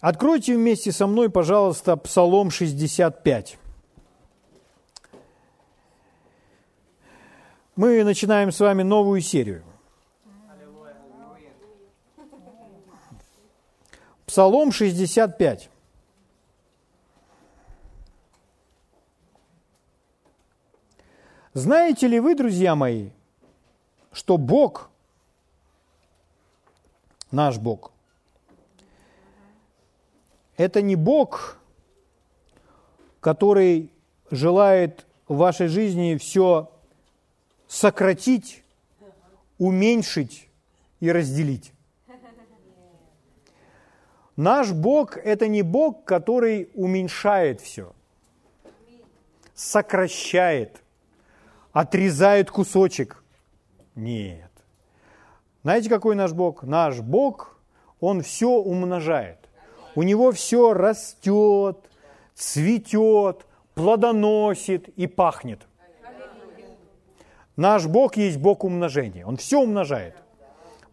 Откройте вместе со мной, пожалуйста, Псалом 65. Мы начинаем с вами новую серию. Псалом 65. Знаете ли вы, друзья мои, что Бог, наш Бог, это не Бог, который желает в вашей жизни все сократить, уменьшить и разделить. Наш Бог – это не Бог, который уменьшает все, сокращает, отрезает кусочек. Нет. Знаете, какой наш Бог? Наш Бог, Он все умножает. У Него все растет, цветет, плодоносит и пахнет. Наш Бог есть Бог умножения. Он все умножает.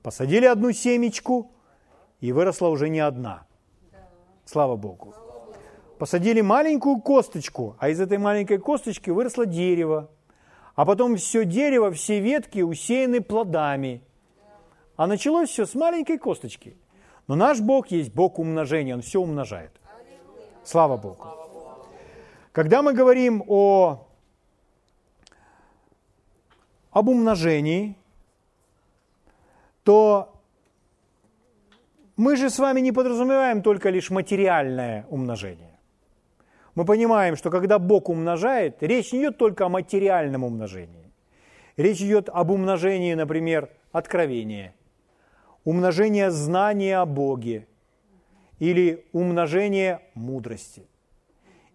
Посадили одну семечку, и выросла уже не одна. Слава Богу. Посадили маленькую косточку, а из этой маленькой косточки выросло дерево. А потом все дерево, все ветки усеяны плодами. А началось все с маленькой косточки. Но наш Бог есть Бог умножения, Он все умножает. Слава Богу. Когда мы говорим о, об умножении, то мы же с вами не подразумеваем только лишь материальное умножение. Мы понимаем, что когда Бог умножает, речь не идет только о материальном умножении. Речь идет об умножении, например, откровения, умножение знания о Боге, или умножение мудрости,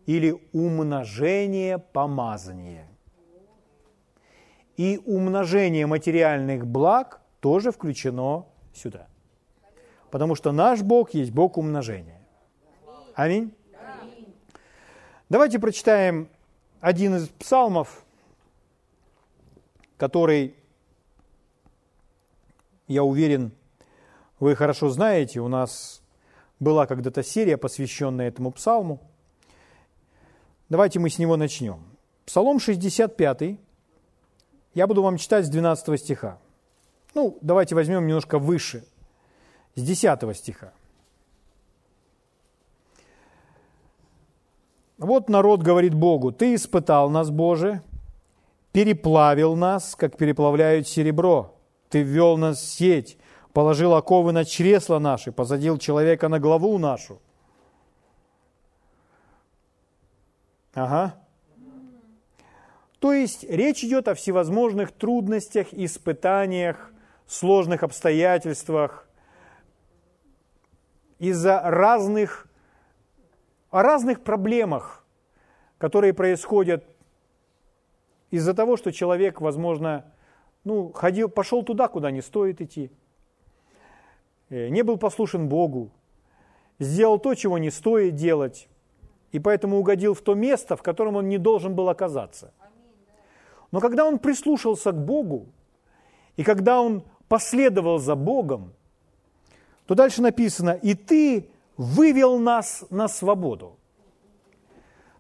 или умножение помазания. И умножение материальных благ тоже включено сюда. Потому что наш Бог есть Бог умножения. Аминь. Давайте прочитаем один из псалмов, который, я уверен, вы хорошо знаете. У нас была когда-то серия, посвященная этому псалму. Давайте мы с него начнем. Псалом 65. Я буду вам читать с 12 стиха. Ну, давайте возьмем немножко выше – с 10 стиха. Вот народ говорит Богу, «Ты испытал нас, Боже, переплавил нас, как переплавляют серебро. Ты ввел нас в сеть, положил оковы на чресла наши, посадил человека на главу нашу». Ага. То есть речь идет о всевозможных трудностях, испытаниях, сложных обстоятельствах – из-за разных, о разных проблемах, которые происходят из-за того, что человек, возможно, ну, ходил, пошел туда, куда не стоит идти, не был послушен Богу, сделал то, чего не стоит делать, и поэтому угодил в то место, в котором он не должен был оказаться. Но когда он прислушался к Богу, и когда он последовал за Богом, то дальше написано, и ты вывел нас на свободу.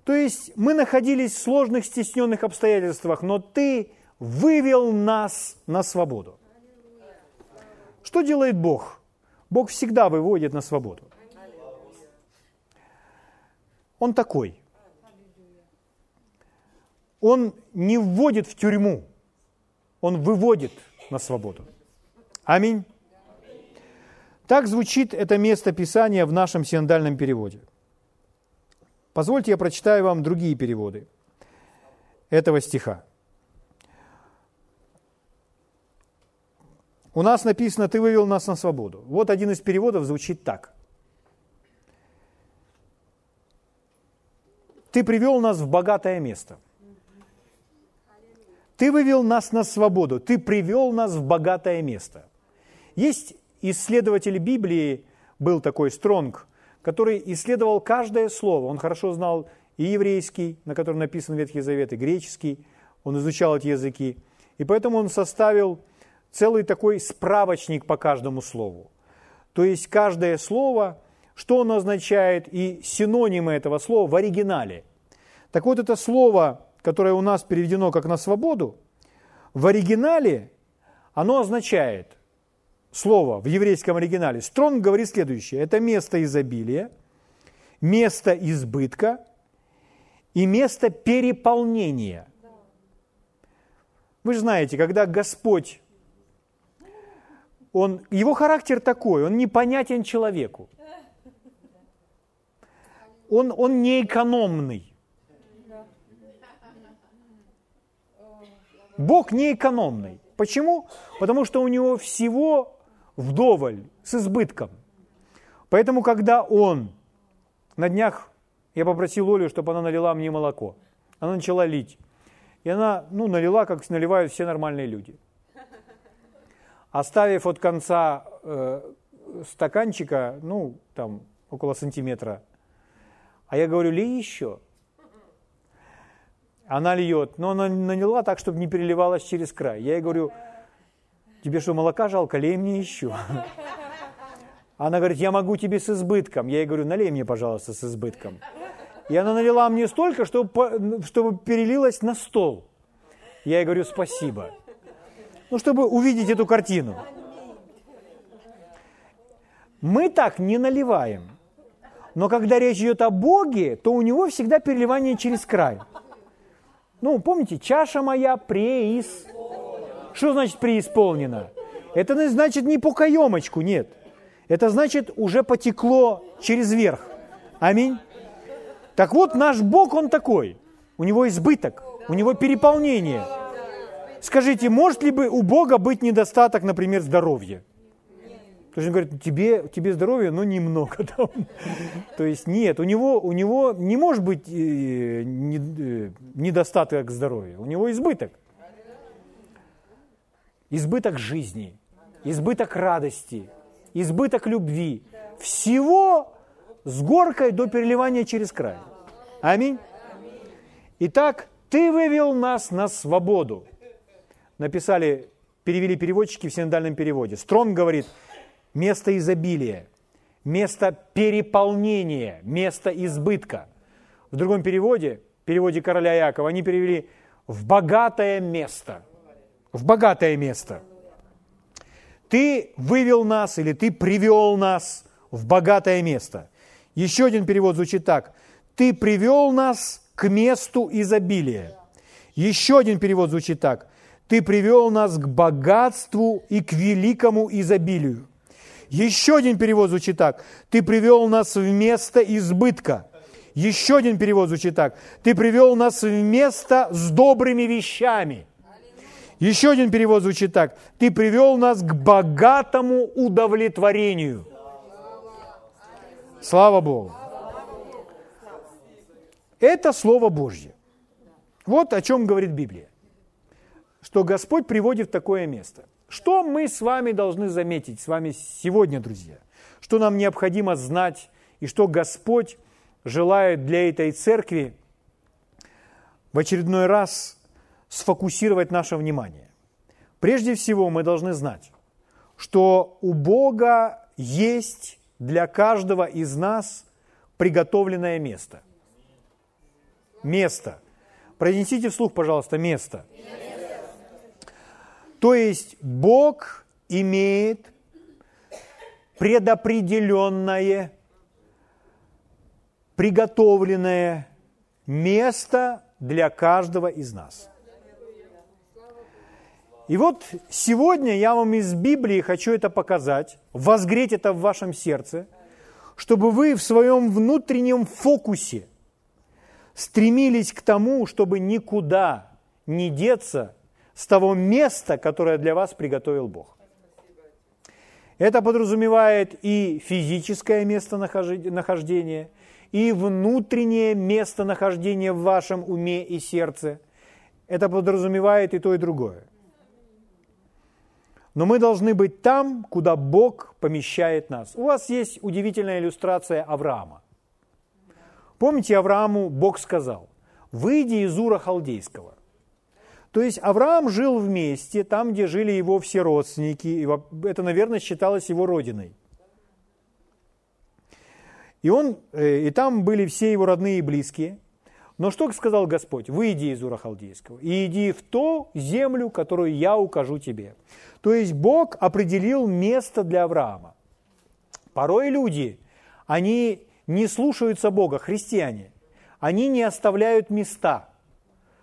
То есть мы находились в сложных, стесненных обстоятельствах, но ты вывел нас на свободу. Что делает Бог? Бог всегда выводит на свободу. Он такой. Он не вводит в тюрьму, он выводит на свободу. Аминь. Так звучит это место Писания в нашем синодальном переводе. Позвольте я прочитаю вам другие переводы этого стиха. У нас написано «Ты вывел нас на свободу». Вот один из переводов звучит так. «Ты привел нас в богатое место». Ты вывел нас на свободу, ты привел нас в богатое место. Есть исследователь Библии был такой Стронг, который исследовал каждое слово. Он хорошо знал и еврейский, на котором написан Ветхий Завет, и греческий. Он изучал эти языки. И поэтому он составил целый такой справочник по каждому слову. То есть каждое слово, что оно означает и синонимы этого слова в оригинале. Так вот, это слово, которое у нас переведено как на свободу, в оригинале оно означает слово в еврейском оригинале. Стронг говорит следующее. Это место изобилия, место избытка и место переполнения. Вы же знаете, когда Господь, он, его характер такой, он непонятен человеку. Он, он не экономный. Бог не экономный. Почему? Потому что у него всего вдоволь, с избытком. Поэтому, когда он на днях, я попросил Олю, чтобы она налила мне молоко. Она начала лить. И она, ну, налила, как наливают все нормальные люди. Оставив от конца э, стаканчика, ну, там, около сантиметра. А я говорю, лей еще. Она льет, но она налила так, чтобы не переливалась через край. Я ей говорю, тебе что, молока жалко, лей мне еще. Она говорит, я могу тебе с избытком. Я ей говорю, налей мне, пожалуйста, с избытком. И она налила мне столько, чтобы, чтобы перелилась на стол. Я ей говорю, спасибо. Ну, чтобы увидеть эту картину. Мы так не наливаем. Но когда речь идет о Боге, то у него всегда переливание через край. Ну, помните, чаша моя преис. Что значит преисполнена? Это значит не по каемочку, нет. Это значит уже потекло через верх. Аминь. Так вот, наш Бог, Он такой. У Него избыток, у Него переполнение. Скажите, может ли бы у Бога быть недостаток, например, здоровья? То есть он говорит, тебе, тебе здоровья, но немного. Там. То есть нет, у него, у него не может быть э, э, недостаток здоровья, у него избыток. Избыток жизни, избыток радости, избыток любви. Всего с горкой до переливания через край. Аминь. Итак, ты вывел нас на свободу. Написали, перевели переводчики в синодальном переводе. Строн говорит, место изобилия, место переполнения, место избытка. В другом переводе, переводе короля Якова, они перевели в богатое место. В богатое место. Ты вывел нас или ты привел нас в богатое место. Еще один перевод звучит так. Ты привел нас к месту изобилия. Еще один перевод звучит так. Ты привел нас к богатству и к великому изобилию. Еще один перевод звучит так. Ты привел нас в место избытка. Еще один перевод звучит так. Ты привел нас в место с добрыми вещами. Еще один перевод звучит так. Ты привел нас к богатому удовлетворению. Слава Богу. Это Слово Божье. Вот о чем говорит Библия. Что Господь приводит в такое место. Что мы с вами должны заметить, с вами сегодня, друзья? Что нам необходимо знать и что Господь желает для этой церкви в очередной раз сфокусировать наше внимание. Прежде всего мы должны знать, что у Бога есть для каждого из нас приготовленное место. Место. Произнесите вслух, пожалуйста, место. место. То есть Бог имеет предопределенное, приготовленное место для каждого из нас. И вот сегодня я вам из Библии хочу это показать, возгреть это в вашем сердце, чтобы вы в своем внутреннем фокусе стремились к тому, чтобы никуда не деться с того места, которое для вас приготовил Бог. Это подразумевает и физическое местонахождение, и внутреннее местонахождение в вашем уме и сердце. Это подразумевает и то, и другое. Но мы должны быть там, куда Бог помещает нас. У вас есть удивительная иллюстрация Авраама. Помните, Аврааму Бог сказал, выйди из Ура Халдейского. То есть Авраам жил вместе, там, где жили его все родственники, и это, наверное, считалось его родиной. И, он, э, и там были все его родные и близкие. Но что сказал Господь? Выйди из Ура Халдейского и иди в ту землю, которую я укажу тебе. То есть Бог определил место для Авраама. Порой люди, они не слушаются Бога, христиане. Они не оставляют места,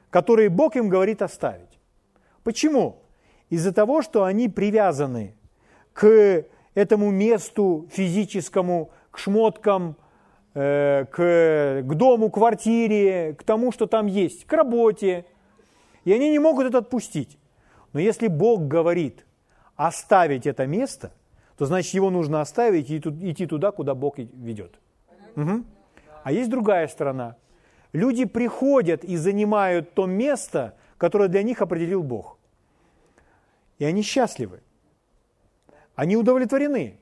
которые Бог им говорит оставить. Почему? Из-за того, что они привязаны к этому месту физическому, к шмоткам, э, к, к дому, квартире, к тому, что там есть, к работе. И они не могут это отпустить. Но если Бог говорит оставить это место, то значит его нужно оставить и идти туда, куда Бог ведет. Угу. А есть другая сторона. Люди приходят и занимают то место, которое для них определил Бог. И они счастливы. Они удовлетворены.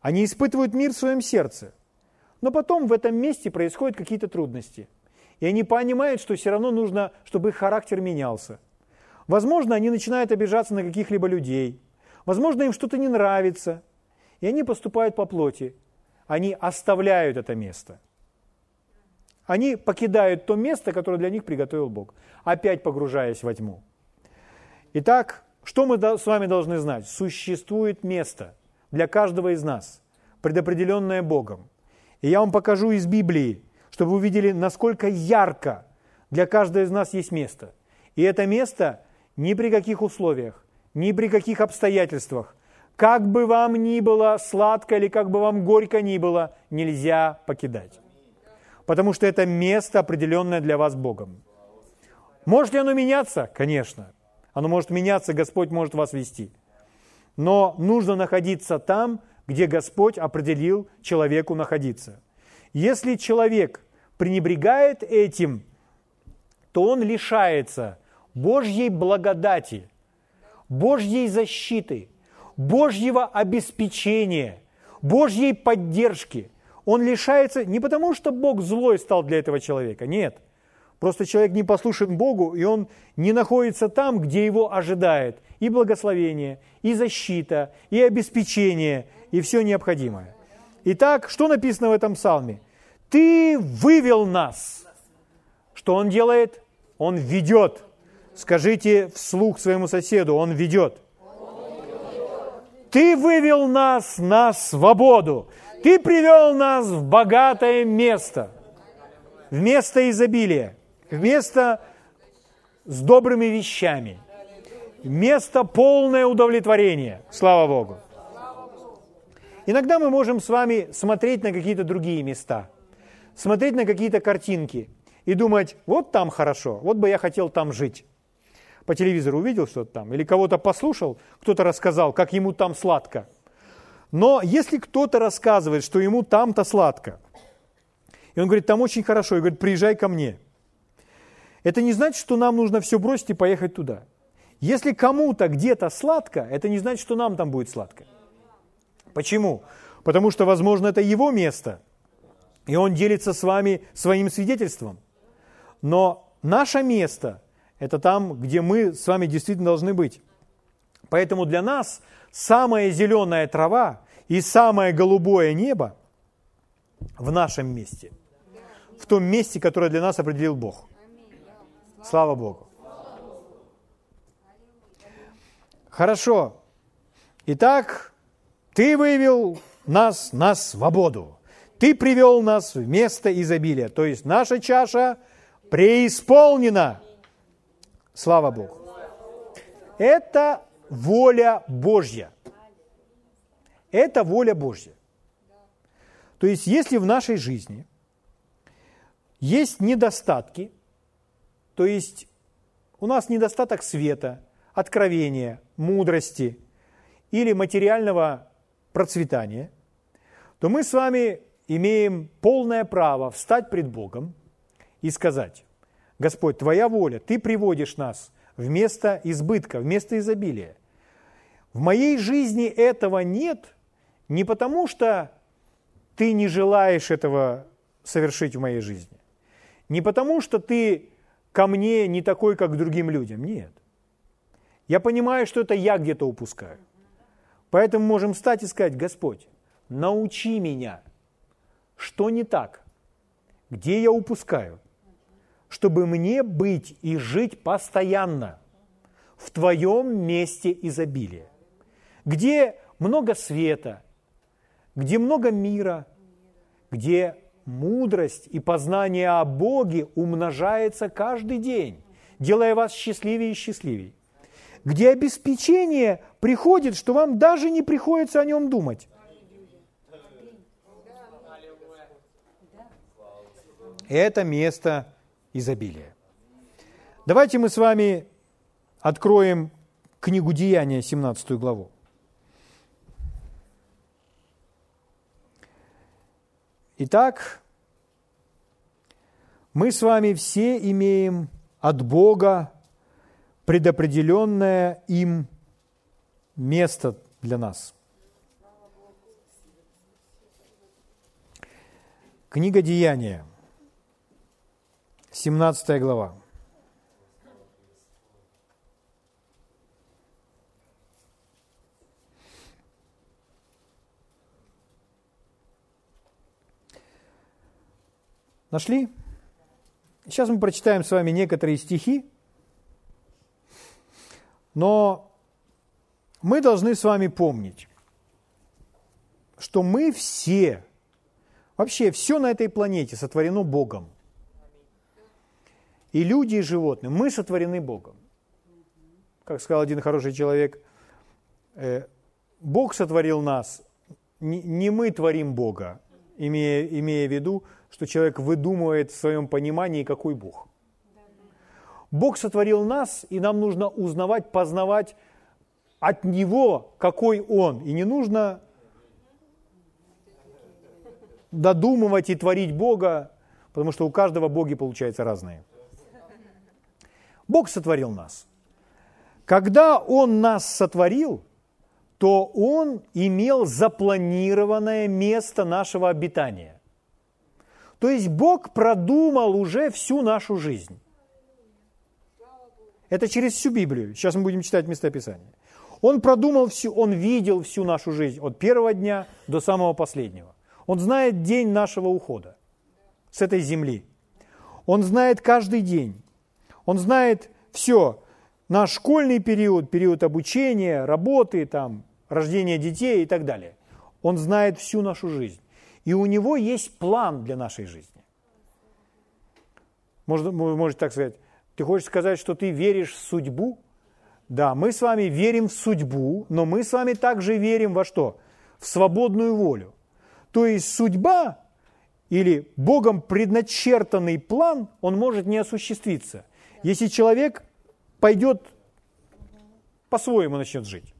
Они испытывают мир в своем сердце. Но потом в этом месте происходят какие-то трудности. И они понимают, что все равно нужно, чтобы их характер менялся. Возможно, они начинают обижаться на каких-либо людей. Возможно, им что-то не нравится. И они поступают по плоти. Они оставляют это место. Они покидают то место, которое для них приготовил Бог, опять погружаясь во тьму. Итак, что мы с вами должны знать? Существует место для каждого из нас, предопределенное Богом. И я вам покажу из Библии, чтобы вы увидели, насколько ярко для каждого из нас есть место. И это место ни при каких условиях, ни при каких обстоятельствах, как бы вам ни было сладко или как бы вам горько ни было, нельзя покидать. Потому что это место, определенное для вас Богом. Может ли оно меняться? Конечно. Оно может меняться, Господь может вас вести. Но нужно находиться там, где Господь определил человеку находиться. Если человек пренебрегает этим, то он лишается Божьей благодати, Божьей защиты, Божьего обеспечения, Божьей поддержки. Он лишается не потому, что Бог злой стал для этого человека, нет – Просто человек не послушен Богу, и он не находится там, где его ожидает и благословение, и защита, и обеспечение, и все необходимое. Итак, что написано в этом псалме? «Ты вывел нас». Что он делает? Он ведет. Скажите вслух своему соседу, он ведет. Ты вывел нас на свободу. Ты привел нас в богатое место, в место изобилия место с добрыми вещами, место полное удовлетворение. Слава Богу. Иногда мы можем с вами смотреть на какие-то другие места, смотреть на какие-то картинки и думать, вот там хорошо, вот бы я хотел там жить. По телевизору увидел что-то там, или кого-то послушал, кто-то рассказал, как ему там сладко. Но если кто-то рассказывает, что ему там-то сладко, и он говорит, там очень хорошо, и говорит, приезжай ко мне – это не значит, что нам нужно все бросить и поехать туда. Если кому-то где-то сладко, это не значит, что нам там будет сладко. Почему? Потому что, возможно, это его место, и он делится с вами своим свидетельством. Но наше место – это там, где мы с вами действительно должны быть. Поэтому для нас самая зеленая трава и самое голубое небо в нашем месте, в том месте, которое для нас определил Бог – Слава Богу. Хорошо. Итак, ты вывел нас на свободу. Ты привел нас в место изобилия. То есть наша чаша преисполнена. Слава Богу. Это воля Божья. Это воля Божья. То есть если в нашей жизни есть недостатки – то есть у нас недостаток света, откровения, мудрости или материального процветания, то мы с вами имеем полное право встать пред Богом и сказать, Господь, Твоя воля, Ты приводишь нас в место избытка, в место изобилия. В моей жизни этого нет не потому, что Ты не желаешь этого совершить в моей жизни, не потому, что Ты ко мне не такой, как к другим людям. Нет. Я понимаю, что это я где-то упускаю. Поэтому можем встать и сказать, Господь, научи меня что не так, где я упускаю, чтобы мне быть и жить постоянно в Твоем месте изобилия, где много света, где много мира, где мудрость и познание о Боге умножается каждый день, делая вас счастливее и счастливее, где обеспечение приходит, что вам даже не приходится о нем думать. Это место изобилия. Давайте мы с вами откроем книгу Деяния, 17 главу. Итак, мы с вами все имеем от Бога предопределенное им место для нас. Книга Деяния, 17 глава. Нашли? Сейчас мы прочитаем с вами некоторые стихи, но мы должны с вами помнить, что мы все, вообще все на этой планете сотворено Богом. И люди, и животные, мы сотворены Богом. Как сказал один хороший человек, э, Бог сотворил нас, не мы творим Бога, имея, имея в виду, что человек выдумывает в своем понимании, какой Бог. Бог сотворил нас, и нам нужно узнавать, познавать от Него, какой Он. И не нужно додумывать и творить Бога, потому что у каждого боги получаются разные. Бог сотворил нас. Когда Он нас сотворил, то Он имел запланированное место нашего обитания. То есть Бог продумал уже всю нашу жизнь. Это через всю Библию. Сейчас мы будем читать местописание. Он продумал всю, он видел всю нашу жизнь от первого дня до самого последнего. Он знает день нашего ухода с этой земли. Он знает каждый день. Он знает все. Наш школьный период, период обучения, работы, там, рождения детей и так далее. Он знает всю нашу жизнь. И у него есть план для нашей жизни. Можно, можете так сказать, ты хочешь сказать, что ты веришь в судьбу? Да, мы с вами верим в судьбу, но мы с вами также верим во что? В свободную волю. То есть судьба или Богом предначертанный план, он может не осуществиться, если человек пойдет по-своему начнет жить.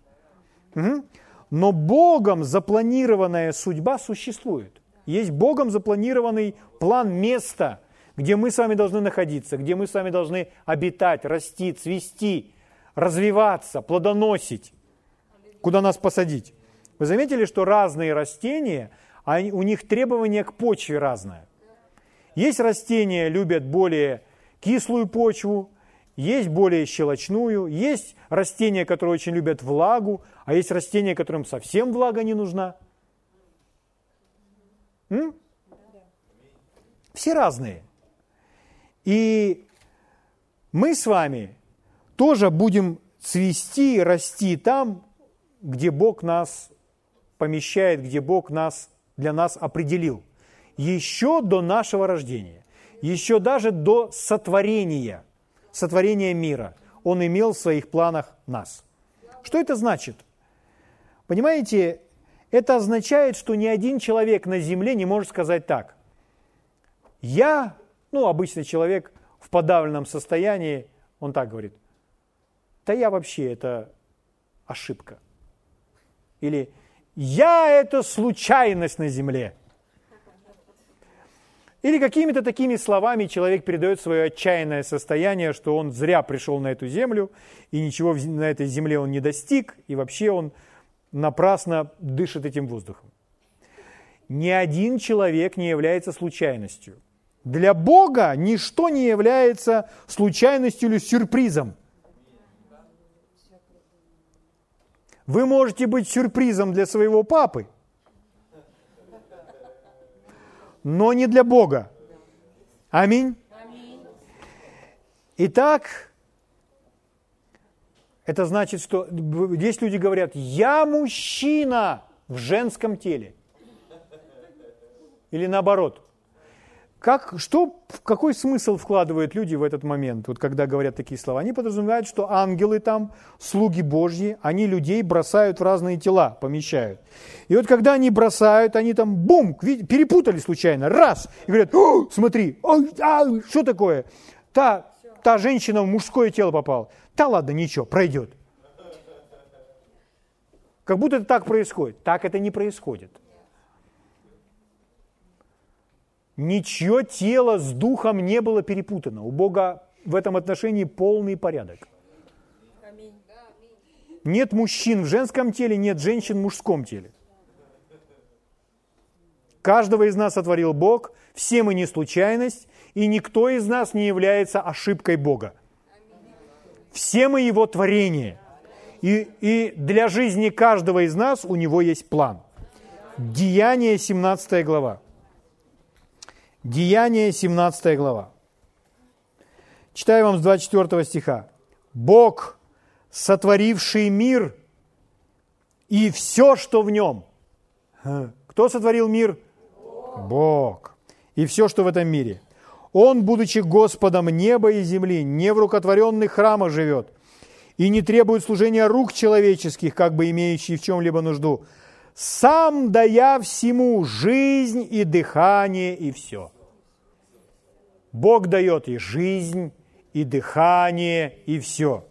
Угу. Но Богом запланированная судьба существует. Есть Богом запланированный план места, где мы с вами должны находиться, где мы с вами должны обитать, расти, цвести, развиваться, плодоносить, куда нас посадить. Вы заметили, что разные растения, у них требования к почве разное. Есть растения, любят более кислую почву, есть более щелочную, есть растения, которые очень любят влагу, а есть растения, которым совсем влага не нужна. М? Все разные. И мы с вами тоже будем цвести, расти там, где Бог нас помещает, где Бог нас для нас определил. Еще до нашего рождения, еще даже до сотворения – сотворения мира. Он имел в своих планах нас. Что это значит? Понимаете, это означает, что ни один человек на земле не может сказать так. Я, ну, обычный человек в подавленном состоянии, он так говорит, да я вообще, это ошибка. Или я это случайность на земле. Или какими-то такими словами человек передает свое отчаянное состояние, что он зря пришел на эту землю, и ничего на этой земле он не достиг, и вообще он напрасно дышит этим воздухом. Ни один человек не является случайностью. Для Бога ничто не является случайностью или сюрпризом. Вы можете быть сюрпризом для своего папы, но не для Бога. Аминь. Итак, это значит, что здесь люди говорят, я мужчина в женском теле. Или наоборот. Как, что, какой смысл вкладывают люди в этот момент, вот когда говорят такие слова? Они подразумевают, что ангелы там, слуги Божьи, они людей бросают в разные тела, помещают. И вот когда они бросают, они там, бум, перепутали случайно, раз, и говорят, смотри, а, что такое? Та, та женщина в мужское тело попала. Да ладно, ничего, пройдет. Как будто это так происходит. Так это не происходит. Ничье тело с духом не было перепутано. У Бога в этом отношении полный порядок. Нет мужчин в женском теле, нет женщин в мужском теле. Каждого из нас сотворил Бог, все мы не случайность, и никто из нас не является ошибкой Бога. Все мы Его творение. И, и для жизни каждого из нас у Него есть план. Деяние 17 глава. Деяние 17 глава. Читаю вам с 24 стиха. Бог, сотворивший мир и все, что в нем. Кто сотворил мир? Бог. И все, что в этом мире. Он, будучи Господом неба и земли, не в рукотворенных храмах живет и не требует служения рук человеческих, как бы имеющий в чем-либо нужду, сам дая всему жизнь и дыхание и все. Бог дает и жизнь, и дыхание, и все.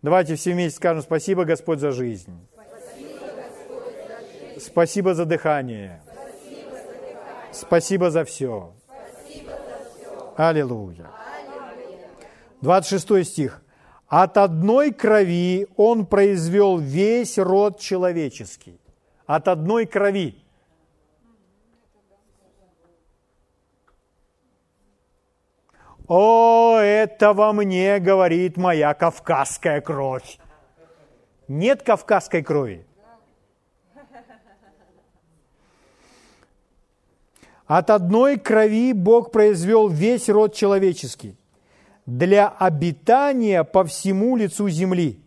Давайте все вместе скажем спасибо, Господь, за жизнь. Спасибо, за дыхание. Спасибо за все. Аллилуйя. 26 стих. От одной крови он произвел весь род человеческий. От одной крови. О, это во мне говорит моя кавказская кровь. Нет кавказской крови. От одной крови Бог произвел весь род человеческий для обитания по всему лицу земли.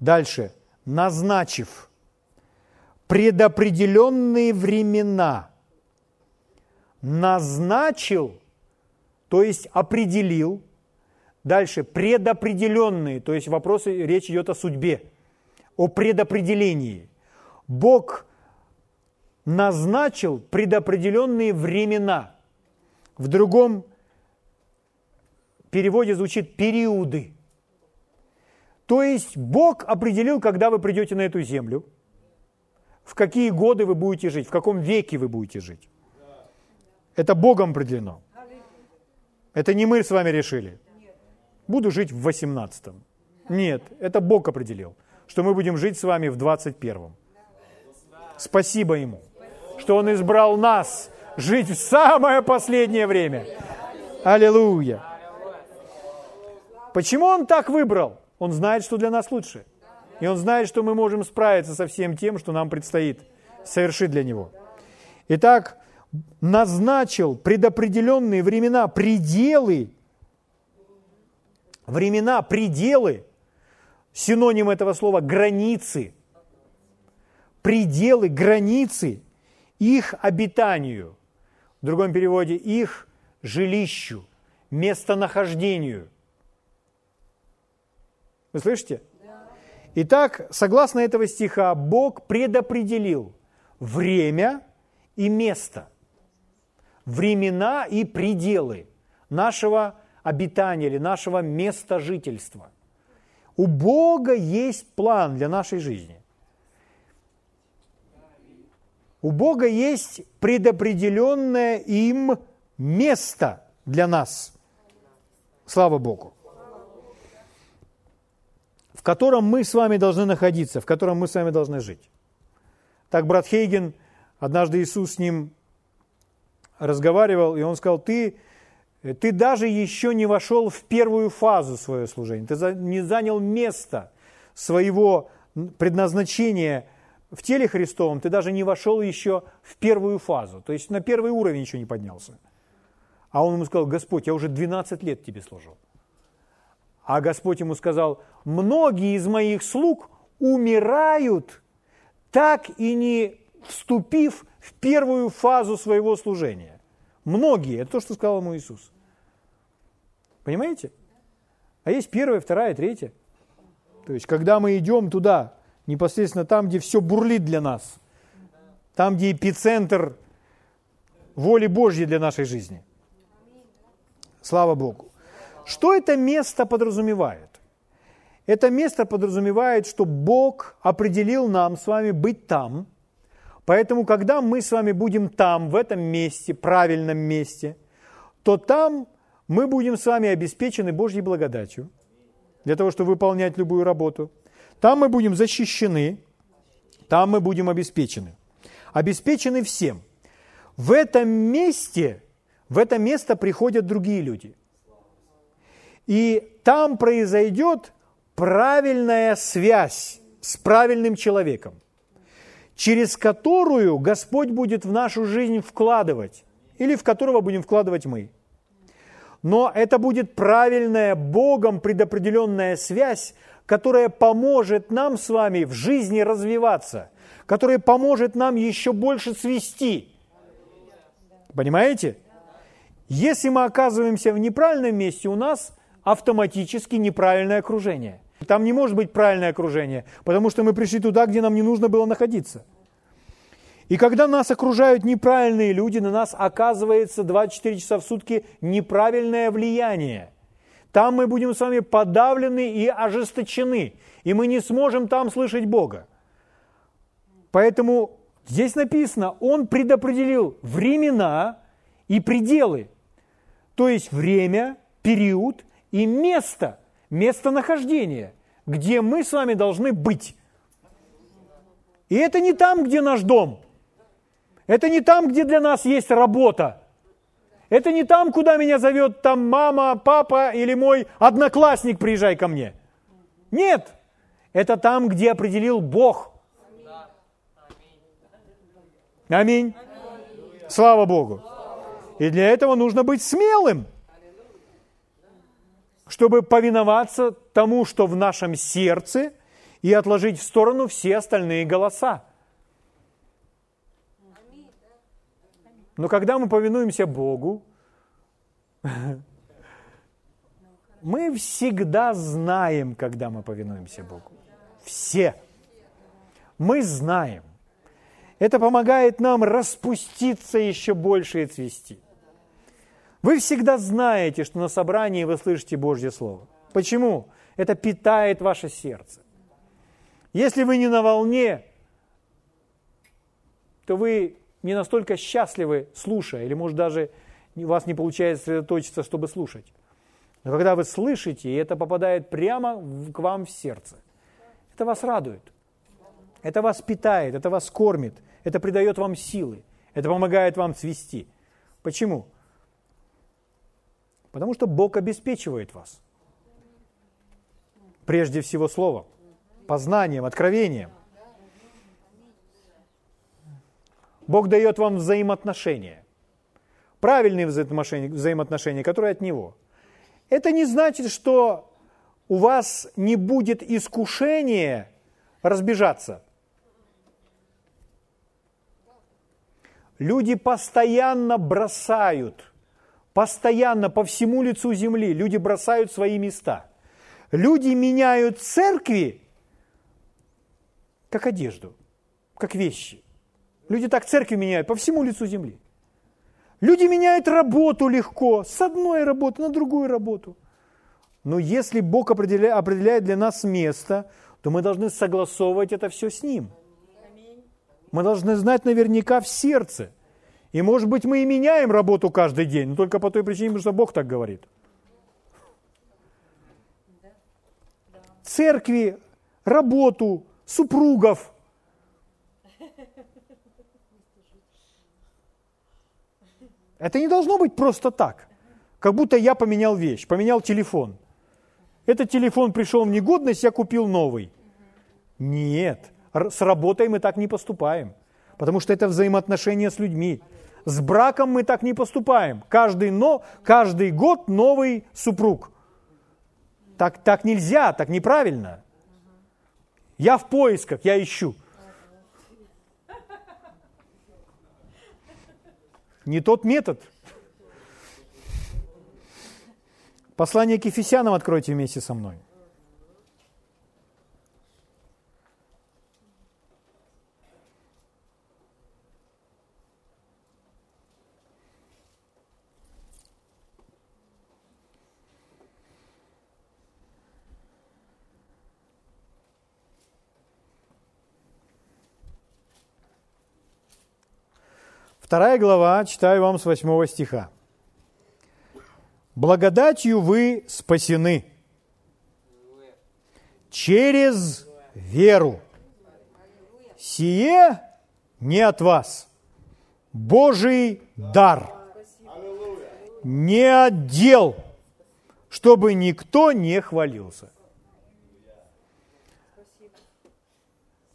Дальше. Назначив предопределенные времена. Назначил – то есть определил. Дальше, предопределенные, то есть вопросы, речь идет о судьбе, о предопределении. Бог назначил предопределенные времена. В другом переводе звучит периоды. То есть Бог определил, когда вы придете на эту землю, в какие годы вы будете жить, в каком веке вы будете жить. Это Богом определено. Это не мы с вами решили. Буду жить в 18-м. Нет, это Бог определил, что мы будем жить с вами в 21-м. Спасибо Ему, что Он избрал нас жить в самое последнее время. Аллилуйя. Почему Он так выбрал? Он знает, что для нас лучше. И Он знает, что мы можем справиться со всем тем, что нам предстоит совершить для Него. Итак, назначил предопределенные времена, пределы, времена, пределы, синоним этого слова – границы, пределы, границы их обитанию, в другом переводе – их жилищу, местонахождению. Вы слышите? Итак, согласно этого стиха, Бог предопределил время и место – времена и пределы нашего обитания или нашего места жительства. У Бога есть план для нашей жизни. У Бога есть предопределенное им место для нас. Слава Богу. Котором мы с вами должны находиться, в котором мы с вами должны жить. Так брат Хейген, однажды Иисус с ним разговаривал, и он сказал, ты, ты даже еще не вошел в первую фазу своего служения, ты не занял место своего предназначения в теле Христовом ты даже не вошел еще в первую фазу, то есть на первый уровень еще не поднялся. А он ему сказал, Господь, я уже 12 лет тебе служу. А Господь ему сказал, многие из моих слуг умирают, так и не вступив в первую фазу своего служения. Многие, это то, что сказал ему Иисус. Понимаете? А есть первая, вторая, третья. То есть, когда мы идем туда, непосредственно там, где все бурлит для нас, там, где эпицентр воли Божьей для нашей жизни. Слава Богу. Что это место подразумевает? Это место подразумевает, что Бог определил нам с вами быть там. Поэтому, когда мы с вами будем там, в этом месте, правильном месте, то там мы будем с вами обеспечены Божьей благодатью для того, чтобы выполнять любую работу. Там мы будем защищены, там мы будем обеспечены. Обеспечены всем. В этом месте, в это место приходят другие люди – и там произойдет правильная связь с правильным человеком, через которую Господь будет в нашу жизнь вкладывать, или в которого будем вкладывать мы. Но это будет правильная Богом предопределенная связь, которая поможет нам с вами в жизни развиваться, которая поможет нам еще больше свести. Понимаете? Если мы оказываемся в неправильном месте, у нас автоматически неправильное окружение. Там не может быть правильное окружение, потому что мы пришли туда, где нам не нужно было находиться. И когда нас окружают неправильные люди, на нас оказывается 24 часа в сутки неправильное влияние. Там мы будем с вами подавлены и ожесточены, и мы не сможем там слышать Бога. Поэтому здесь написано, Он предопределил времена и пределы, то есть время, период и место, местонахождение, где мы с вами должны быть. И это не там, где наш дом. Это не там, где для нас есть работа. Это не там, куда меня зовет там мама, папа или мой одноклассник, приезжай ко мне. Нет, это там, где определил Бог. Аминь. Слава Богу. И для этого нужно быть смелым чтобы повиноваться тому, что в нашем сердце, и отложить в сторону все остальные голоса. Но когда мы повинуемся Богу, мы всегда знаем, когда мы повинуемся Богу. Все. Мы знаем. Это помогает нам распуститься еще больше и цвести. Вы всегда знаете, что на собрании вы слышите Божье Слово. Почему? Это питает ваше сердце. Если вы не на волне, то вы не настолько счастливы, слушая, или, может, даже у вас не получается сосредоточиться, чтобы слушать. Но когда вы слышите, и это попадает прямо к вам в сердце, это вас радует, это вас питает, это вас кормит, это придает вам силы, это помогает вам цвести. Почему? Потому что Бог обеспечивает вас. Прежде всего словом, познанием, откровением. Бог дает вам взаимоотношения. Правильные взаимоотношения, взаимоотношения, которые от Него. Это не значит, что у вас не будет искушения разбежаться. Люди постоянно бросают – Постоянно по всему лицу земли люди бросают свои места. Люди меняют церкви как одежду, как вещи. Люди так церкви меняют по всему лицу земли. Люди меняют работу легко, с одной работы на другую работу. Но если Бог определяет, для нас место, то мы должны согласовывать это все с Ним. Мы должны знать наверняка в сердце, и, может быть, мы и меняем работу каждый день, но только по той причине, что Бог так говорит. Церкви, работу, супругов. Это не должно быть просто так, как будто я поменял вещь, поменял телефон. Этот телефон пришел в негодность, я купил новый. Нет, С работой мы так не поступаем, потому что это взаимоотношения с людьми. С браком мы так не поступаем. Каждый, но, каждый год новый супруг. Так, так нельзя, так неправильно. Я в поисках, я ищу. Не тот метод. Послание к Ефесянам откройте вместе со мной. Вторая глава, читаю вам с восьмого стиха. Благодатью вы спасены через веру. Сие не от вас. Божий дар. Не отдел, чтобы никто не хвалился.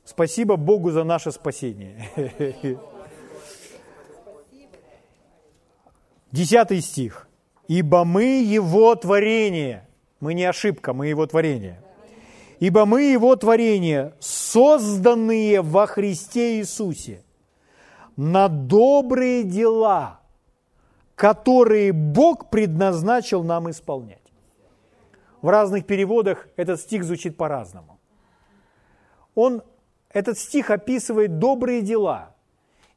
Спасибо Богу за наше спасение. Десятый стих. «Ибо мы Его творение». Мы не ошибка, мы Его творение. «Ибо мы Его творение, созданные во Христе Иисусе, на добрые дела, которые Бог предназначил нам исполнять». В разных переводах этот стих звучит по-разному. Он, этот стих описывает добрые дела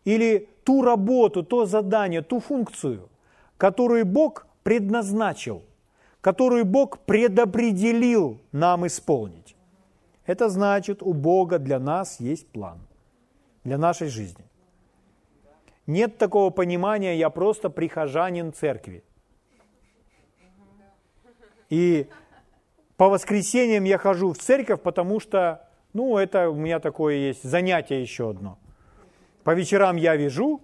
или ту работу, то задание, ту функцию – которую Бог предназначил, которую Бог предопределил нам исполнить. Это значит, у Бога для нас есть план, для нашей жизни. Нет такого понимания, я просто прихожанин церкви. И по воскресеньям я хожу в церковь, потому что, ну, это у меня такое есть занятие еще одно. По вечерам я вяжу,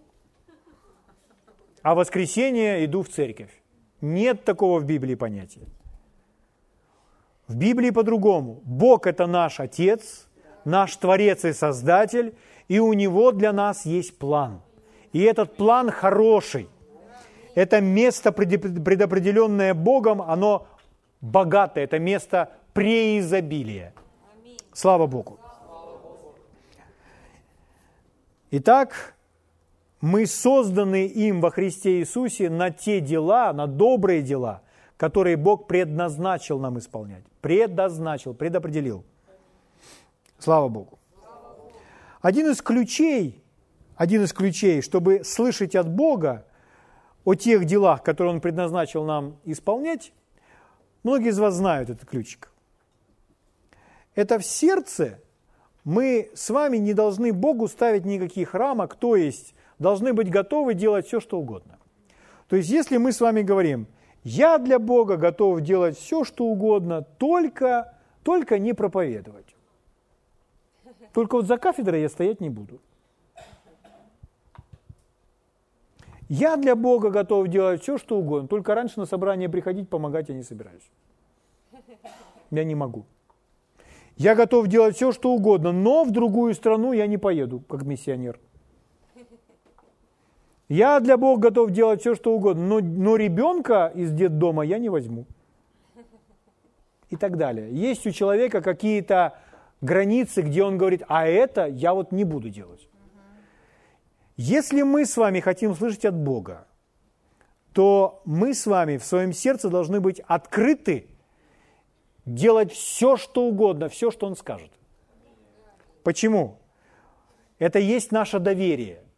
а в воскресенье иду в церковь. Нет такого в Библии понятия. В Библии по-другому. Бог – это наш Отец, наш Творец и Создатель, и у Него для нас есть план. И этот план хороший. Это место, предопределенное Богом, оно богатое, это место преизобилия. Слава Богу. Итак, мы созданы им во Христе Иисусе на те дела, на добрые дела, которые Бог предназначил нам исполнять. Предназначил, предопределил. Слава Богу. Один из ключей, один из ключей, чтобы слышать от Бога о тех делах, которые Он предназначил нам исполнять, многие из вас знают этот ключик. Это в сердце мы с вами не должны Богу ставить никаких рамок, то есть должны быть готовы делать все, что угодно. То есть, если мы с вами говорим, я для Бога готов делать все, что угодно, только, только не проповедовать. Только вот за кафедрой я стоять не буду. Я для Бога готов делать все, что угодно, только раньше на собрание приходить, помогать я не собираюсь. Я не могу. Я готов делать все, что угодно, но в другую страну я не поеду, как миссионер. Я для Бога готов делать все, что угодно, но, но ребенка из детдома я не возьму. И так далее. Есть у человека какие-то границы, где он говорит, а это я вот не буду делать. Если мы с вами хотим слышать от Бога, то мы с вами в своем сердце должны быть открыты делать все, что угодно, все, что Он скажет. Почему? Это есть наше доверие –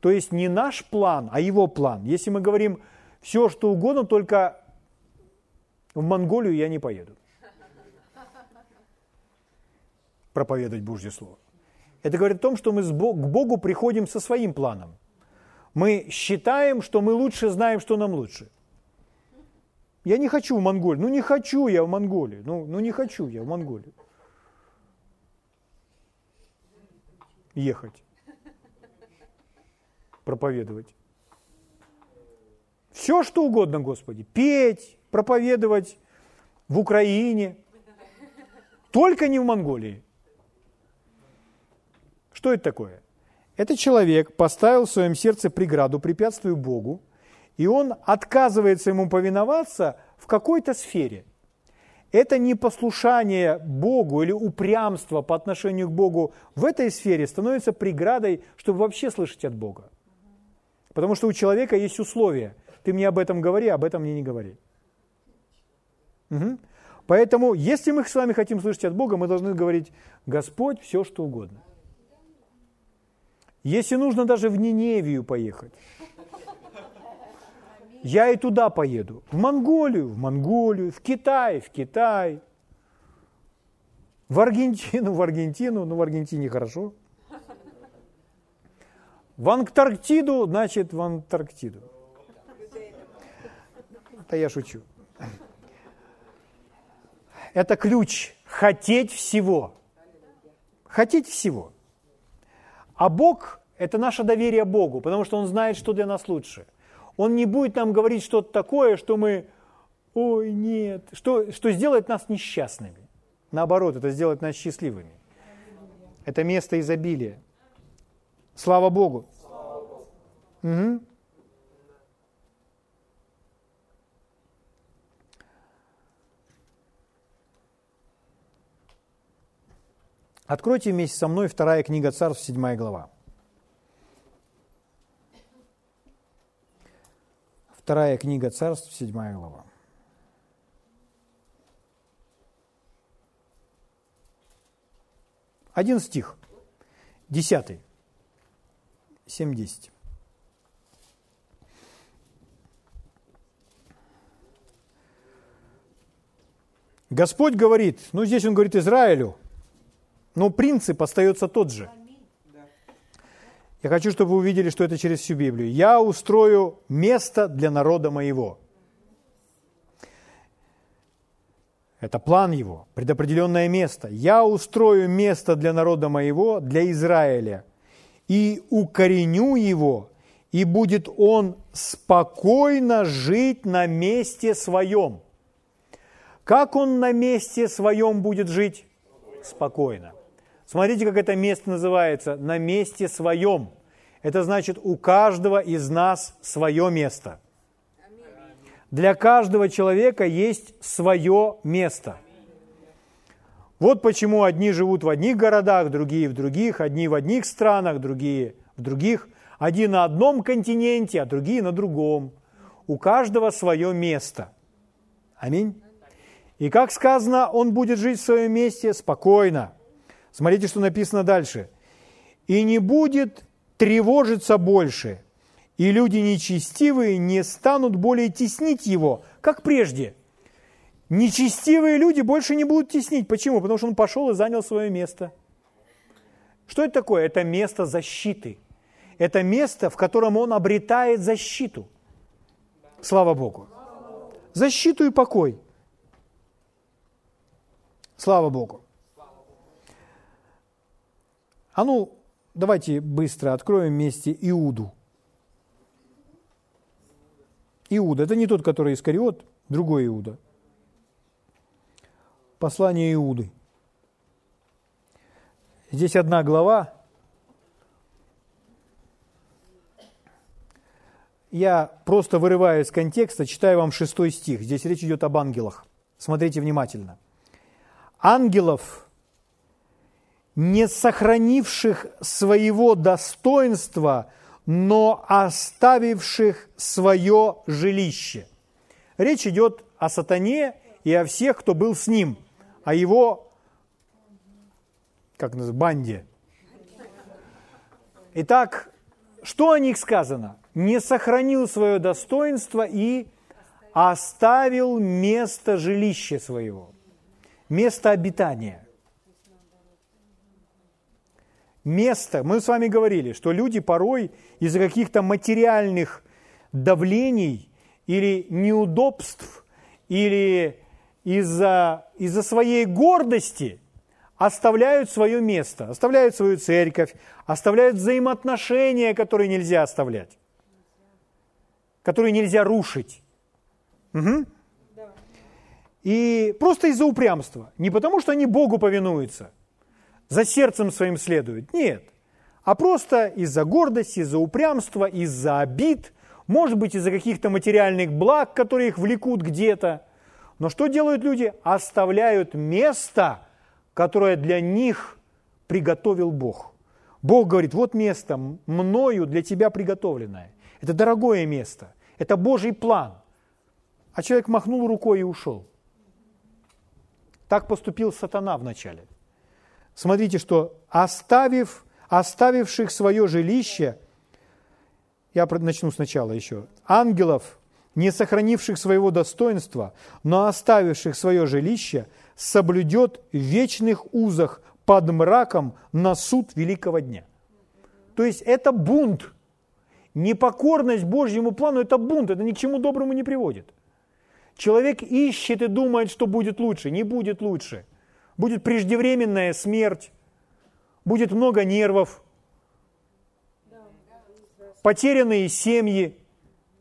то есть не наш план, а его план. Если мы говорим все, что угодно, только в Монголию я не поеду. Проповедовать Божье Слово. Это говорит о том, что мы к Богу приходим со своим планом. Мы считаем, что мы лучше знаем, что нам лучше. Я не хочу в Монголию. Ну не хочу я в Монголию. Ну, ну не хочу я в Монголию. Ехать проповедовать. Все, что угодно, Господи. Петь, проповедовать в Украине. Только не в Монголии. Что это такое? Это человек поставил в своем сердце преграду, препятствию Богу, и он отказывается ему повиноваться в какой-то сфере. Это непослушание Богу или упрямство по отношению к Богу в этой сфере становится преградой, чтобы вообще слышать от Бога. Потому что у человека есть условия. Ты мне об этом говори, об этом мне не говори. Угу. Поэтому, если мы с вами хотим слышать от Бога, мы должны говорить, Господь, все что угодно. Если нужно даже в Ниневию поехать, я и туда поеду. В Монголию, в Монголию, в Китай, в Китай. В Аргентину, в Аргентину, ну в Аргентине хорошо. В Антарктиду, значит, в Антарктиду. Да я шучу. Это ключ. Хотеть всего. Хотеть всего. А Бог – это наше доверие Богу, потому что Он знает, что для нас лучше – он не будет нам говорить что-то такое, что мы, ой, нет, что, что сделает нас несчастными. Наоборот, это сделает нас счастливыми. Это место изобилия. Слава Богу. Угу. Откройте вместе со мной вторая книга Царств, седьмая глава. Вторая книга Царств, седьмая глава. Один стих, десятый, семь десять. Господь говорит, ну здесь он говорит Израилю, но принцип остается тот же – я хочу, чтобы вы увидели, что это через всю Библию. Я устрою место для народа моего. Это план его, предопределенное место. Я устрою место для народа моего, для Израиля, и укореню его, и будет он спокойно жить на месте своем. Как он на месте своем будет жить? Спокойно. Смотрите, как это место называется. На месте своем. Это значит, у каждого из нас свое место. Для каждого человека есть свое место. Вот почему одни живут в одних городах, другие в других, одни в одних странах, другие в других, одни на одном континенте, а другие на другом. У каждого свое место. Аминь. И как сказано, он будет жить в своем месте спокойно. Смотрите, что написано дальше. И не будет тревожится больше, и люди нечестивые не станут более теснить его, как прежде. Нечестивые люди больше не будут теснить. Почему? Потому что он пошел и занял свое место. Что это такое? Это место защиты. Это место, в котором он обретает защиту. Слава Богу. Защиту и покой. Слава Богу. А ну, Давайте быстро откроем вместе Иуду. Иуда, это не тот, который Искариот, другой Иуда. Послание Иуды. Здесь одна глава. Я просто вырываю из контекста, читаю вам шестой стих. Здесь речь идет об ангелах. Смотрите внимательно. Ангелов – не сохранивших своего достоинства, но оставивших свое жилище. Речь идет о сатане и о всех, кто был с ним, о его, как называется, банде. Итак, что о них сказано? Не сохранил свое достоинство и оставил место жилища своего, место обитания место. Мы с вами говорили, что люди порой из-за каких-то материальных давлений или неудобств, или из-за из своей гордости оставляют свое место, оставляют свою церковь, оставляют взаимоотношения, которые нельзя оставлять, которые нельзя рушить. Угу. И просто из-за упрямства. Не потому, что они Богу повинуются, за сердцем своим следуют. Нет. а просто из-за гордости, из-за упрямства, из-за обид, может быть, из-за каких-то материальных благ, которые их влекут где-то. Но что делают люди? Оставляют место, которое для них приготовил Бог. Бог говорит, вот место мною для тебя приготовленное. Это дорогое место, это Божий план. А человек махнул рукой и ушел. Так поступил сатана вначале. Смотрите, что оставив, оставивших свое жилище, я начну сначала еще, ангелов, не сохранивших своего достоинства, но оставивших свое жилище, соблюдет в вечных узах под мраком на суд великого дня. То есть это бунт. Непокорность Божьему плану – это бунт, это ни к чему доброму не приводит. Человек ищет и думает, что будет лучше. Не будет лучше. Будет преждевременная смерть, будет много нервов, потерянные семьи,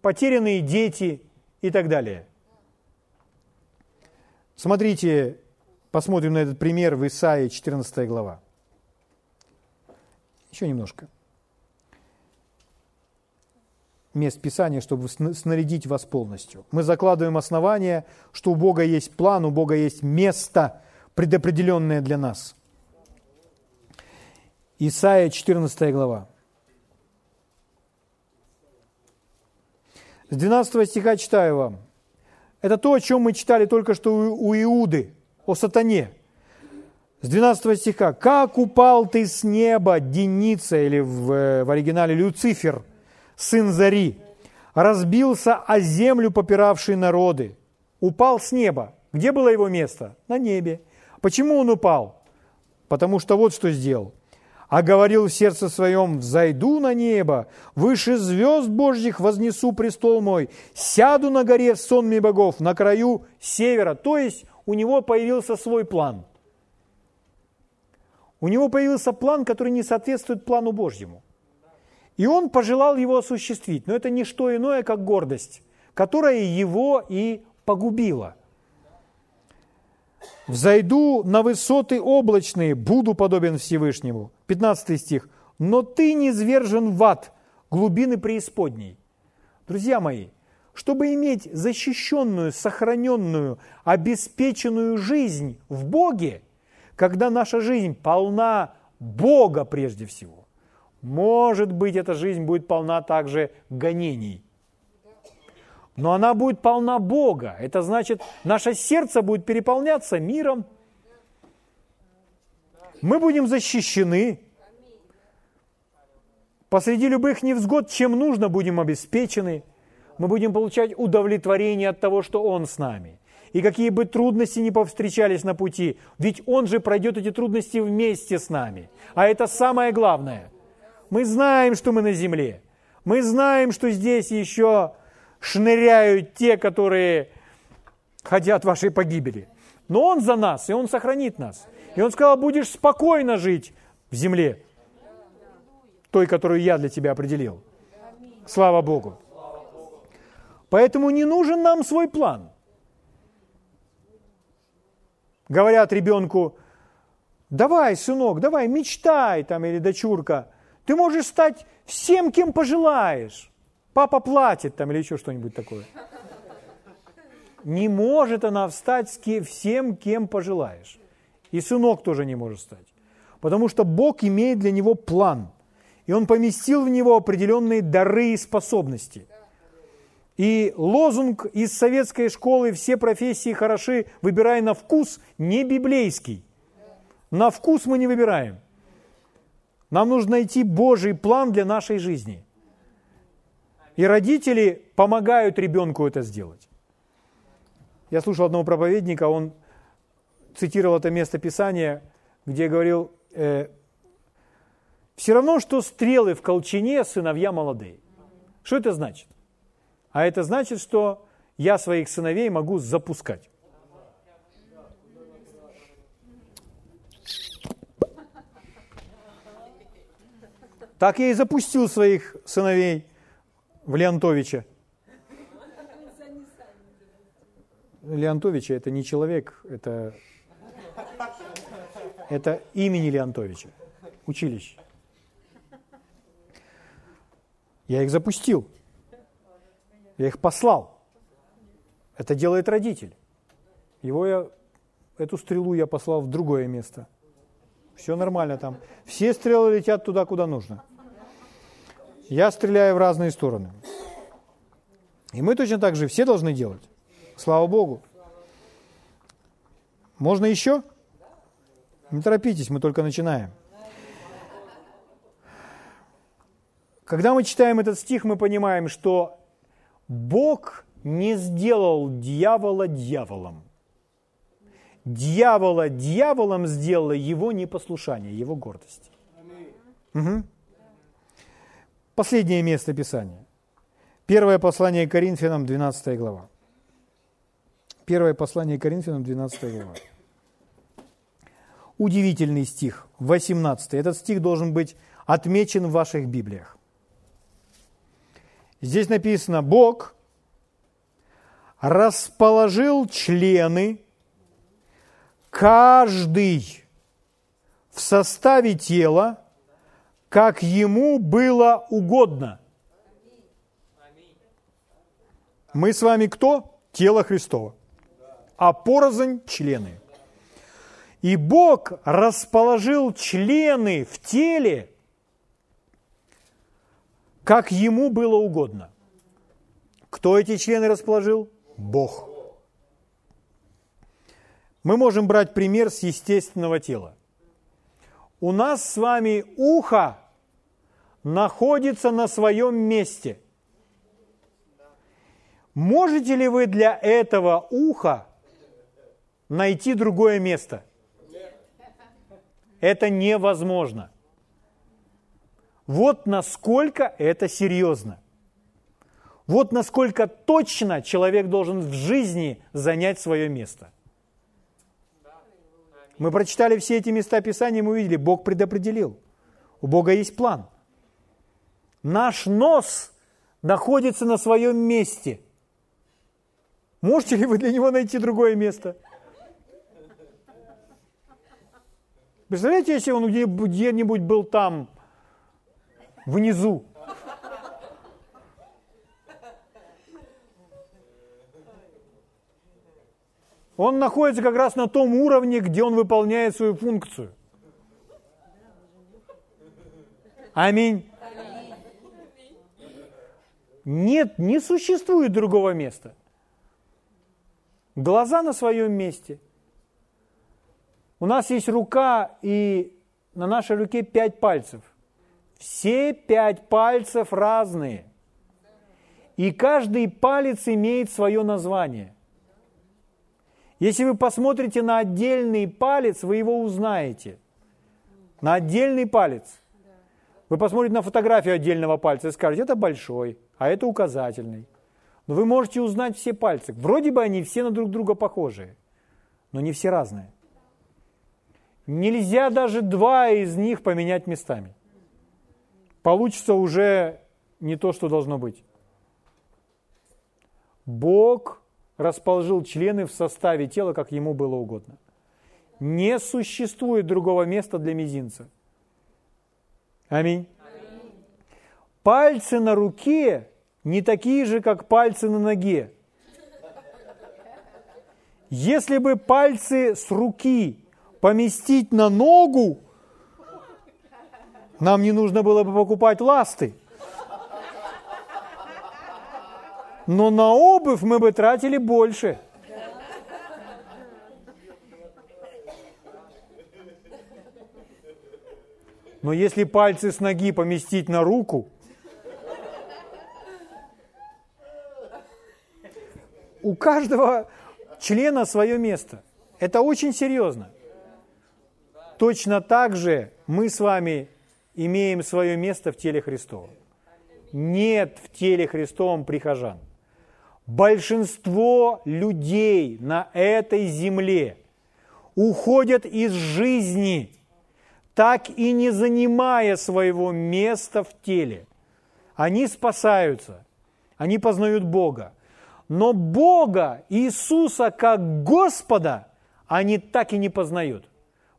потерянные дети и так далее. Смотрите, посмотрим на этот пример в Исаии 14 глава. Еще немножко мест Писания, чтобы снарядить вас полностью. Мы закладываем основание, что у Бога есть план, у Бога есть место, предопределенное для нас. Исайя 14 глава. С 12 стиха читаю вам. Это то, о чем мы читали только что у Иуды, о сатане. С 12 стиха. «Как упал ты с неба, Деница» или в, в оригинале «Люцифер», сын Зари, разбился о землю попиравшие народы, упал с неба. Где было его место? На небе. Почему он упал? Потому что вот что сделал. А говорил в сердце своем, «Взойду на небо, выше звезд Божьих вознесу престол мой, сяду на горе в сонме богов, на краю севера». То есть у него появился свой план. У него появился план, который не соответствует плану Божьему. И он пожелал его осуществить. Но это не что иное, как гордость, которая его и погубила. «Взойду на высоты облачные, буду подобен Всевышнему». 15 стих. «Но ты не звержен в ад, глубины преисподней». Друзья мои, чтобы иметь защищенную, сохраненную, обеспеченную жизнь в Боге, когда наша жизнь полна Бога прежде всего, может быть, эта жизнь будет полна также гонений. Но она будет полна Бога. Это значит, наше сердце будет переполняться миром. Мы будем защищены. Посреди любых невзгод, чем нужно, будем обеспечены. Мы будем получать удовлетворение от того, что Он с нами. И какие бы трудности ни повстречались на пути, ведь Он же пройдет эти трудности вместе с нами. А это самое главное – мы знаем, что мы на земле. Мы знаем, что здесь еще шныряют те, которые хотят вашей погибели. Но Он за нас, и Он сохранит нас. И Он сказал, будешь спокойно жить в земле, той, которую я для тебя определил. Слава Богу. Поэтому не нужен нам свой план. Говорят ребенку, давай, сынок, давай, мечтай, там, или дочурка, ты можешь стать всем, кем пожелаешь. Папа платит там или еще что-нибудь такое. Не может она встать всем, кем пожелаешь. И сынок тоже не может стать. Потому что Бог имеет для него план. И Он поместил в него определенные дары и способности. И лозунг из советской школы «Все профессии хороши, выбирай на вкус» не библейский. На вкус мы не выбираем. Нам нужно найти Божий план для нашей жизни. И родители помогают ребенку это сделать. Я слушал одного проповедника, он цитировал это место Писания, где говорил, э, все равно, что стрелы в колчине сыновья молодые. Что это значит? А это значит, что я своих сыновей могу запускать. Так я и запустил своих сыновей в Леонтовича. Леонтовича это не человек, это, это имени Леонтовича, училище. Я их запустил. Я их послал. Это делает родитель. Его я, эту стрелу я послал в другое место. Все нормально там. Все стрелы летят туда, куда нужно. Я стреляю в разные стороны. И мы точно так же все должны делать. Слава Богу. Можно еще? Не торопитесь, мы только начинаем. Когда мы читаем этот стих, мы понимаем, что Бог не сделал дьявола дьяволом. Дьявола дьяволом сделало его непослушание, его гордость. Угу. Последнее место Писания. Первое послание Коринфянам, 12 глава. Первое послание Коринфянам, 12 глава. Удивительный стих, 18. Этот стих должен быть отмечен в ваших Библиях. Здесь написано, Бог расположил члены, каждый в составе тела, как ему было угодно. Мы с вами кто? Тело Христова. А порознь – члены. И Бог расположил члены в теле, как ему было угодно. Кто эти члены расположил? Бог. Мы можем брать пример с естественного тела. У нас с вами ухо находится на своем месте. Можете ли вы для этого уха найти другое место? Это невозможно. Вот насколько это серьезно. Вот насколько точно человек должен в жизни занять свое место. Мы прочитали все эти места Писания, мы увидели, Бог предопределил. У Бога есть план. Наш нос находится на своем месте. Можете ли вы для него найти другое место? Представляете, если он где-нибудь был там, внизу. Он находится как раз на том уровне, где он выполняет свою функцию. Аминь. Нет, не существует другого места. Глаза на своем месте. У нас есть рука, и на нашей руке пять пальцев – все пять пальцев разные. И каждый палец имеет свое название. Если вы посмотрите на отдельный палец, вы его узнаете. На отдельный палец. Вы посмотрите на фотографию отдельного пальца и скажете, это большой, а это указательный. Но вы можете узнать все пальцы. Вроде бы они все на друг друга похожие, но не все разные. Нельзя даже два из них поменять местами получится уже не то, что должно быть. Бог расположил члены в составе тела, как ему было угодно. Не существует другого места для мизинца. Аминь. Пальцы на руке не такие же, как пальцы на ноге. Если бы пальцы с руки поместить на ногу, нам не нужно было бы покупать ласты. Но на обувь мы бы тратили больше. Но если пальцы с ноги поместить на руку, у каждого члена свое место. Это очень серьезно. Точно так же мы с вами имеем свое место в теле Христовом. Нет в теле Христовом прихожан. Большинство людей на этой земле уходят из жизни, так и не занимая своего места в теле. Они спасаются, они познают Бога. Но Бога, Иисуса как Господа, они так и не познают.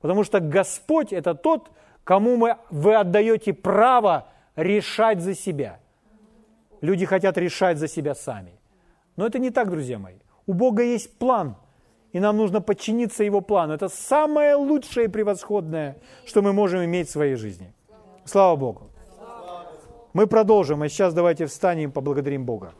Потому что Господь – это тот, кому мы, вы отдаете право решать за себя. Люди хотят решать за себя сами. Но это не так, друзья мои. У Бога есть план, и нам нужно подчиниться Его плану. Это самое лучшее и превосходное, что мы можем иметь в своей жизни. Слава Богу. Мы продолжим, а сейчас давайте встанем и поблагодарим Бога.